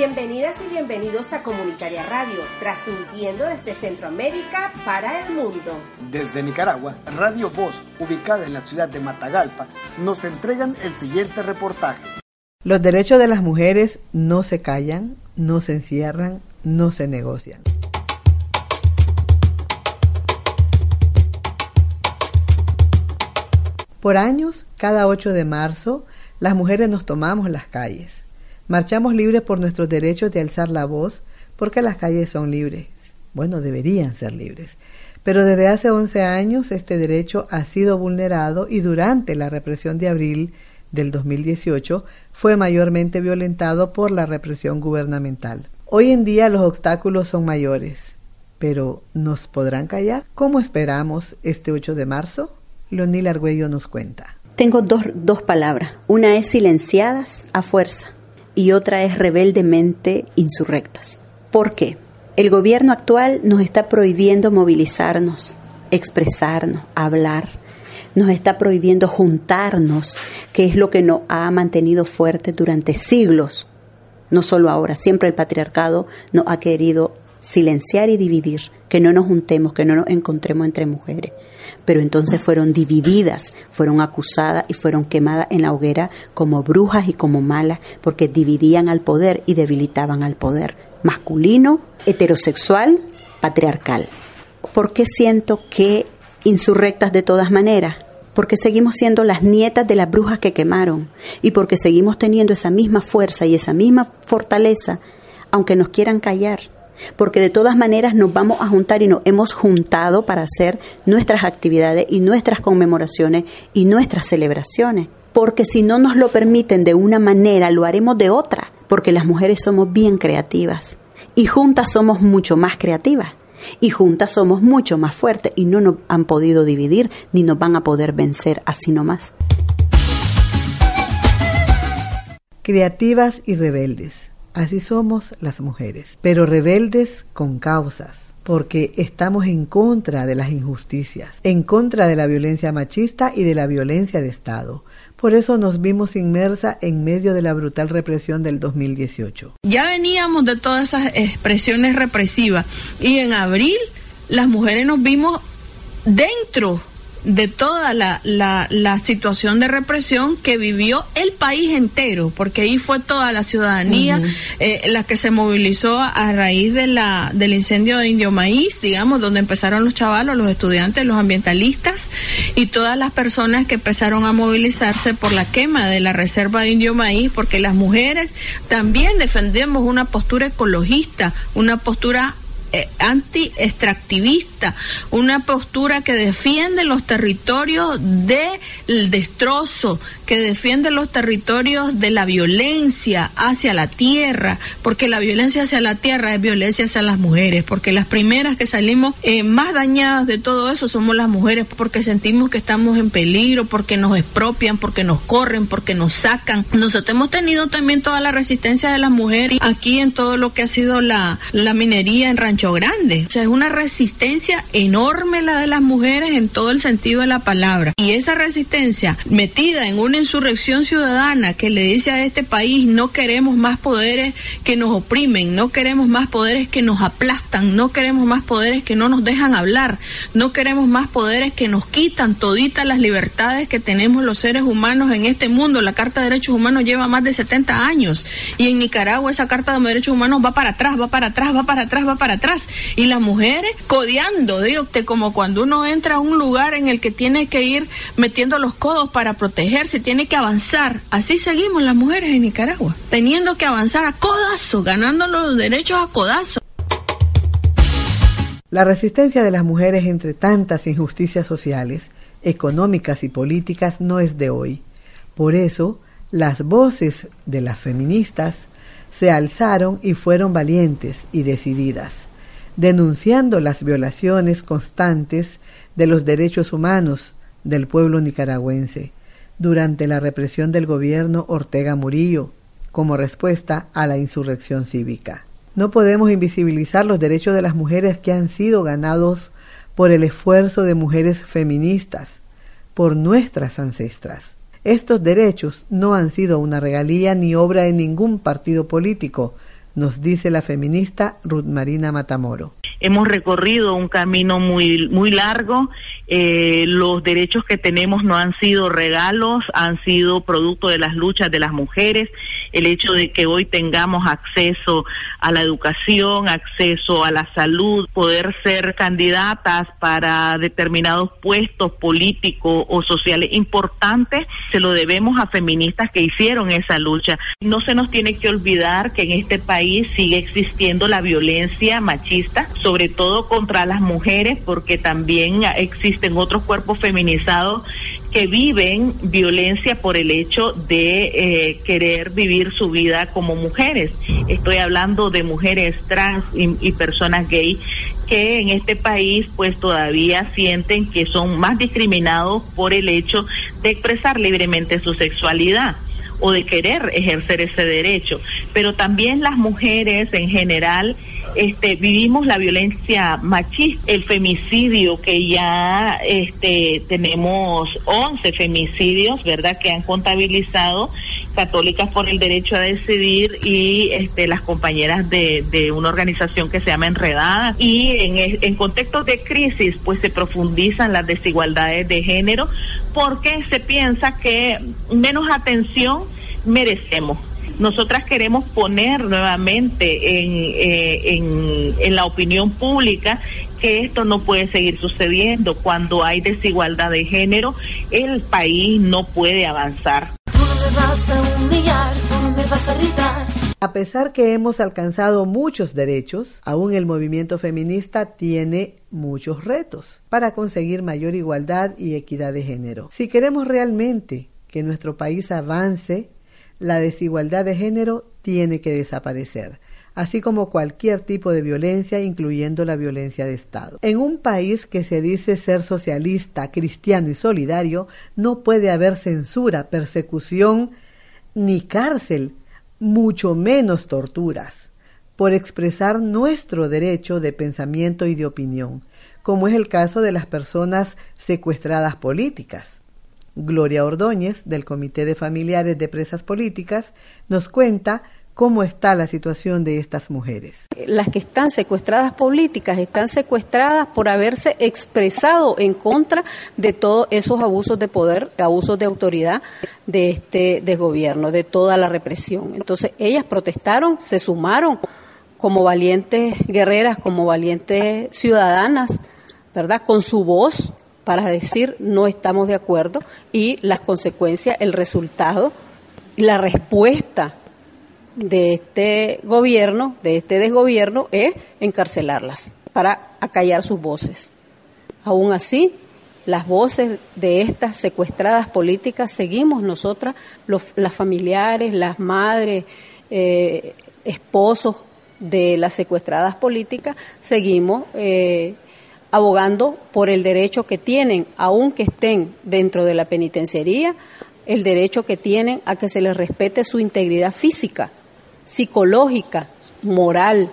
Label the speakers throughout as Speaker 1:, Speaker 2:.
Speaker 1: Bienvenidas y bienvenidos a Comunitaria Radio, transmitiendo desde Centroamérica para el mundo.
Speaker 2: Desde Nicaragua, Radio Voz, ubicada en la ciudad de Matagalpa, nos entregan el siguiente reportaje.
Speaker 3: Los derechos de las mujeres no se callan, no se encierran, no se negocian. Por años, cada 8 de marzo, las mujeres nos tomamos las calles. Marchamos libres por nuestros derechos de alzar la voz, porque las calles son libres. Bueno, deberían ser libres. Pero desde hace 11 años este derecho ha sido vulnerado y durante la represión de abril del 2018 fue mayormente violentado por la represión gubernamental. Hoy en día los obstáculos son mayores, pero ¿nos podrán callar? ¿Cómo esperamos este 8 de marzo? Leonil Argüello nos cuenta.
Speaker 4: Tengo dos, dos palabras. Una es silenciadas a fuerza y otra es rebeldemente insurrectas. ¿Por qué? El gobierno actual nos está prohibiendo movilizarnos, expresarnos, hablar. Nos está prohibiendo juntarnos, que es lo que nos ha mantenido fuerte durante siglos. No solo ahora, siempre el patriarcado nos ha querido silenciar y dividir, que no nos juntemos, que no nos encontremos entre mujeres. Pero entonces fueron divididas, fueron acusadas y fueron quemadas en la hoguera como brujas y como malas, porque dividían al poder y debilitaban al poder masculino, heterosexual, patriarcal. ¿Por qué siento que insurrectas de todas maneras? Porque seguimos siendo las nietas de las brujas que quemaron y porque seguimos teniendo esa misma fuerza y esa misma fortaleza, aunque nos quieran callar porque de todas maneras nos vamos a juntar y nos hemos juntado para hacer nuestras actividades y nuestras conmemoraciones y nuestras celebraciones. Porque si no nos lo permiten de una manera, lo haremos de otra, porque las mujeres somos bien creativas y juntas somos mucho más creativas. Y juntas somos mucho más fuertes y no nos han podido dividir ni nos van a poder vencer así nomás.
Speaker 3: Creativas y rebeldes Así somos las mujeres, pero rebeldes con causas, porque estamos en contra de las injusticias, en contra de la violencia machista y de la violencia de Estado. Por eso nos vimos inmersa en medio de la brutal represión del 2018.
Speaker 5: Ya veníamos de todas esas expresiones represivas y en abril las mujeres nos vimos dentro de toda la, la, situación de represión que vivió el país entero, porque ahí fue toda la ciudadanía eh, la que se movilizó a, raíz de la, del incendio de Indio Maíz, digamos, donde empezaron los chavalos, los estudiantes, los ambientalistas y todas las personas que empezaron a movilizarse por la quema de la reserva de Indio Maíz, porque las mujeres también defendemos una postura ecologista, una postura anti-extractivista, una postura que defiende los territorios del destrozo, que defiende los territorios de la violencia hacia la tierra, porque la violencia hacia la tierra es violencia hacia las mujeres, porque las primeras que salimos eh, más dañadas de todo eso somos las mujeres, porque sentimos que estamos en peligro, porque nos expropian, porque nos corren, porque nos sacan. Nosotros hemos tenido también toda la resistencia de las mujeres aquí en todo lo que ha sido la, la minería en Rancho grande. O sea, es una resistencia enorme la de las mujeres en todo el sentido de la palabra. Y esa resistencia metida en una insurrección ciudadana que le dice a este país no queremos más poderes que nos oprimen, no queremos más poderes que nos aplastan, no queremos más poderes que no nos dejan hablar, no queremos más poderes que nos quitan toditas las libertades que tenemos los seres humanos en este mundo. La Carta de Derechos Humanos lleva más de 70 años y en Nicaragua esa Carta de Derechos Humanos va para atrás, va para atrás, va para atrás, va para atrás y las mujeres codeando, digo, como cuando uno entra a un lugar en el que tiene que ir metiendo los codos para protegerse, tiene que avanzar. Así seguimos las mujeres en Nicaragua, teniendo que avanzar a codazo, ganando los derechos a codazo.
Speaker 3: La resistencia de las mujeres entre tantas injusticias sociales, económicas y políticas no es de hoy. Por eso, las voces de las feministas se alzaron y fueron valientes y decididas denunciando las violaciones constantes de los derechos humanos del pueblo nicaragüense durante la represión del gobierno Ortega Murillo como respuesta a la insurrección cívica. No podemos invisibilizar los derechos de las mujeres que han sido ganados por el esfuerzo de mujeres feministas, por nuestras ancestras. Estos derechos no han sido una regalía ni obra de ningún partido político, nos dice la feminista Ruth Marina Matamoro.
Speaker 6: Hemos recorrido un camino muy, muy largo. Eh, los derechos que tenemos no han sido regalos, han sido producto de las luchas de las mujeres. El hecho de que hoy tengamos acceso a la educación, acceso a la salud, poder ser candidatas para determinados puestos políticos o sociales importantes, se lo debemos a feministas que hicieron esa lucha. No se nos tiene que olvidar que en este país sigue existiendo la violencia machista sobre todo contra las mujeres, porque también existen otros cuerpos feminizados que viven violencia por el hecho de eh, querer vivir su vida como mujeres. Estoy hablando de mujeres trans y, y, personas gay que en este país pues todavía sienten que son más discriminados por el hecho de expresar libremente su sexualidad o de querer ejercer ese derecho. Pero también las mujeres en general este, vivimos la violencia machista, el femicidio, que ya este, tenemos 11 femicidios, ¿verdad?, que han contabilizado Católicas por el Derecho a Decidir y este, las compañeras de, de una organización que se llama Enredada. Y en, en contextos de crisis, pues se profundizan las desigualdades de género porque se piensa que menos atención merecemos nosotras queremos poner nuevamente en, eh, en, en la opinión pública que esto no puede seguir sucediendo. Cuando hay desigualdad de género, el país no puede avanzar.
Speaker 7: Vas a humillar, tú me vas a.
Speaker 3: A pesar que hemos alcanzado muchos derechos, aún el movimiento feminista tiene muchos retos para conseguir mayor igualdad y equidad de género. Si queremos realmente que nuestro país avance, la desigualdad de género tiene que desaparecer, así como cualquier tipo de violencia, incluyendo la violencia de Estado. En un país que se dice ser socialista, cristiano y solidario, no puede haber censura, persecución ni cárcel, mucho menos torturas, por expresar nuestro derecho de pensamiento y de opinión, como es el caso de las personas secuestradas políticas. Gloria Ordóñez, del Comité de Familiares de Presas Políticas, nos cuenta cómo está la situación de estas mujeres.
Speaker 8: Las que están secuestradas políticas están secuestradas por haberse expresado en contra de todos esos abusos de poder, abusos de autoridad de este de gobierno, de toda la represión. Entonces, ellas protestaron, se sumaron como valientes guerreras, como valientes ciudadanas, ¿verdad? Con su voz para decir no estamos de acuerdo y las consecuencias, el resultado, la respuesta de este gobierno, de este desgobierno, es encarcelarlas para acallar sus voces. Aún así, las voces de estas secuestradas políticas seguimos nosotras, los, las familiares, las madres, eh, esposos de las secuestradas políticas, seguimos eh, abogando por el derecho que tienen, aunque estén dentro de la penitenciaría, el derecho que tienen a que se les respete su integridad física, psicológica, moral,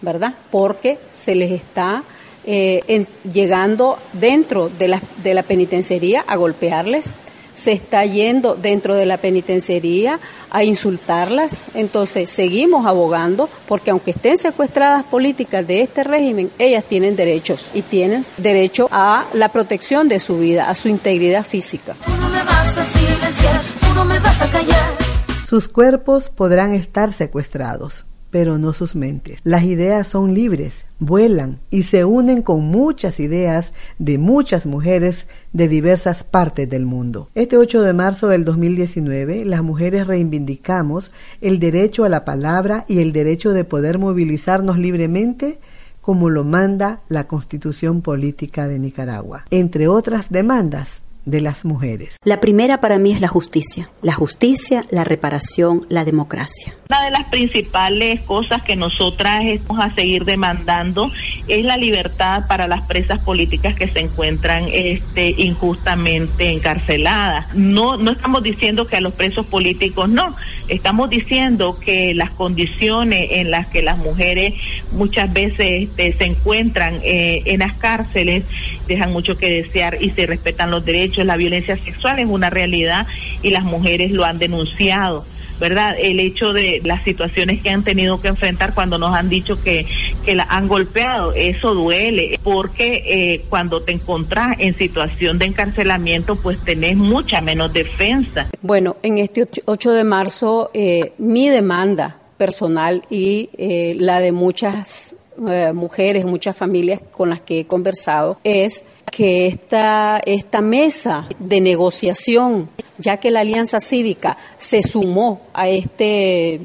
Speaker 8: ¿verdad? Porque se les está eh, llegando dentro de la, de la penitenciaría a golpearles, se está yendo dentro de la penitenciaría a insultarlas. Entonces, seguimos abogando porque aunque estén secuestradas políticas de este régimen, ellas tienen derechos y tienen derecho a la protección de su vida, a su integridad física.
Speaker 7: Tú no me vas a silenciar, tú no me vas a callar.
Speaker 3: Sus cuerpos podrán estar secuestrados, pero no sus mentes. Las ideas son libres, vuelan y se unen con muchas ideas de muchas mujeres de diversas partes del mundo. Este 8 de marzo del 2019, las mujeres reivindicamos el derecho a la palabra y el derecho de poder movilizarnos libremente como lo manda la Constitución Política de Nicaragua, entre otras demandas de las mujeres.
Speaker 4: La primera para mí es la justicia. La justicia, la reparación, la democracia.
Speaker 6: Una de las principales cosas que nosotras vamos a seguir demandando es la libertad para las presas políticas que se encuentran este, injustamente encarceladas. No, no estamos diciendo que a los presos políticos no, estamos diciendo que las condiciones en las que las mujeres muchas veces este, se encuentran eh, en las cárceles dejan mucho que desear y se respetan los derechos. La violencia sexual es una realidad y las mujeres lo han denunciado ¿verdad? El hecho de las situaciones que han tenido que enfrentar cuando nos han dicho que, que la han golpeado, eso duele, porque eh, cuando te encontrás en situación de encarcelamiento, pues tenés mucha menos defensa.
Speaker 8: Bueno, en este 8 de marzo, eh, mi demanda personal y eh, la de muchas eh, mujeres, muchas familias con las que he conversado, es que esta, esta mesa de negociación, ya que la Alianza Cívica se sumó a este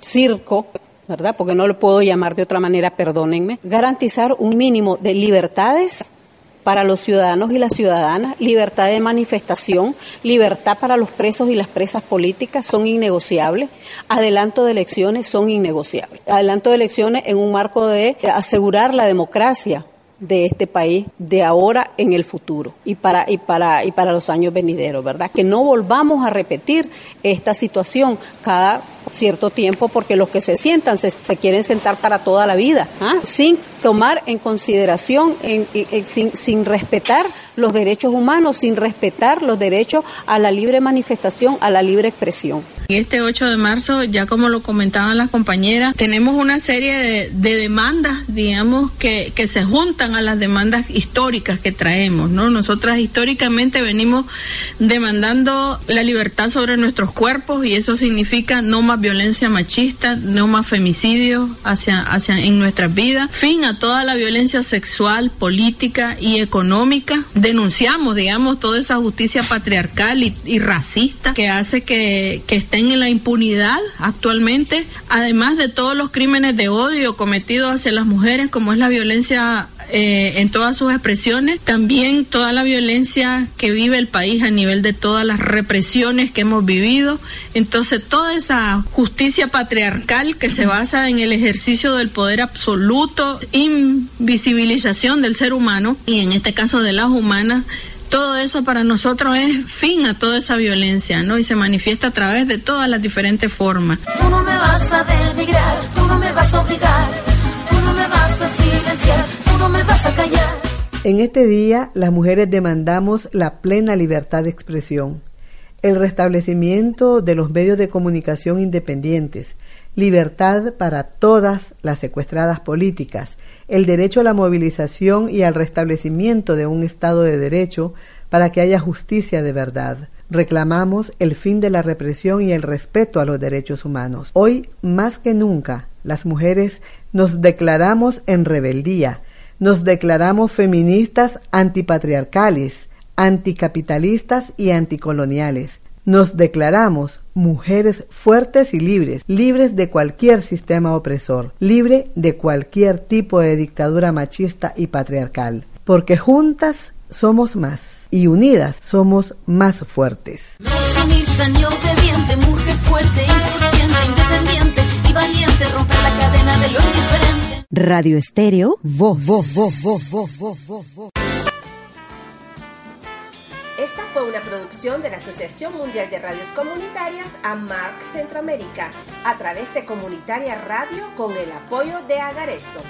Speaker 8: circo, ¿verdad? Porque no lo puedo llamar de otra manera, perdónenme, garantizar un mínimo de libertades para los ciudadanos y las ciudadanas, libertad de manifestación, libertad para los presos y las presas políticas son innegociables, adelanto de elecciones son innegociables, adelanto de elecciones en un marco de asegurar la democracia de este país de ahora en el futuro y para y para y para los años venideros, ¿verdad? Que no volvamos a repetir esta situación cada cierto tiempo porque los que se sientan se, quieren sentar para toda la vida, ¿ah? sin tomar en consideración, en, sin, sin respetar los derechos humanos, sin respetar los derechos a la libre manifestación, a la libre expresión.
Speaker 5: Y este 8 de marzo, ya como lo comentaban las compañeras, tenemos una serie de, de demandas, digamos, que, que, se juntan a las demandas históricas que traemos, ¿no? Nosotras históricamente venimos demandando la libertad sobre nuestros cuerpos y eso significa no más violencia machista, no más femicidios hacia, hacia en nuestras vidas, fin a toda la violencia sexual, política y económica. Denunciamos, digamos, toda esa justicia patriarcal y, racista que hace que, que estén en la impunidad actualmente, además de todos los crímenes de odio cometidos hacia las mujeres, como es la violencia eh, en todas sus expresiones, también toda la violencia que vive el país a nivel de todas las represiones que hemos vivido. Entonces, toda esa justicia patriarcal que se basa en el ejercicio del poder absoluto, invisibilización del ser humano y en este caso de las humanas, todo eso para nosotros es fin a toda esa violencia, ¿no? Y se manifiesta a través de todas las diferentes formas.
Speaker 7: Tú no me vas a denigrar, tú no me vas a obligar,
Speaker 3: En este día, las mujeres demandamos la plena libertad de expresión, el restablecimiento de los medios de comunicación independientes, libertad para todas las secuestradas políticas, el derecho a la movilización y al restablecimiento de un Estado de Derecho para que haya justicia de verdad. Reclamamos el fin de la represión y el respeto a los derechos humanos. Hoy, más que nunca, las mujeres nos declaramos en rebeldía, nos declaramos feministas antipatriarcales, anticapitalistas y anticoloniales. Nos declaramos mujeres fuertes y libres, libres de cualquier sistema opresor, libre de cualquier tipo de dictadura machista y patriarcal, porque juntas somos más y unidas somos más fuertes.
Speaker 7: Obediente, mujer fuerte, independiente y valiente, romper la cadena de lo indiferente.
Speaker 4: Radio Estéreo, voz, voz, voz, voz, voz, voz, voz.
Speaker 1: Esta fue una producción de la Asociación Mundial de Radios Comunitarias AMARC Centroamérica a través de Comunitaria Radio con el apoyo de Agaresto.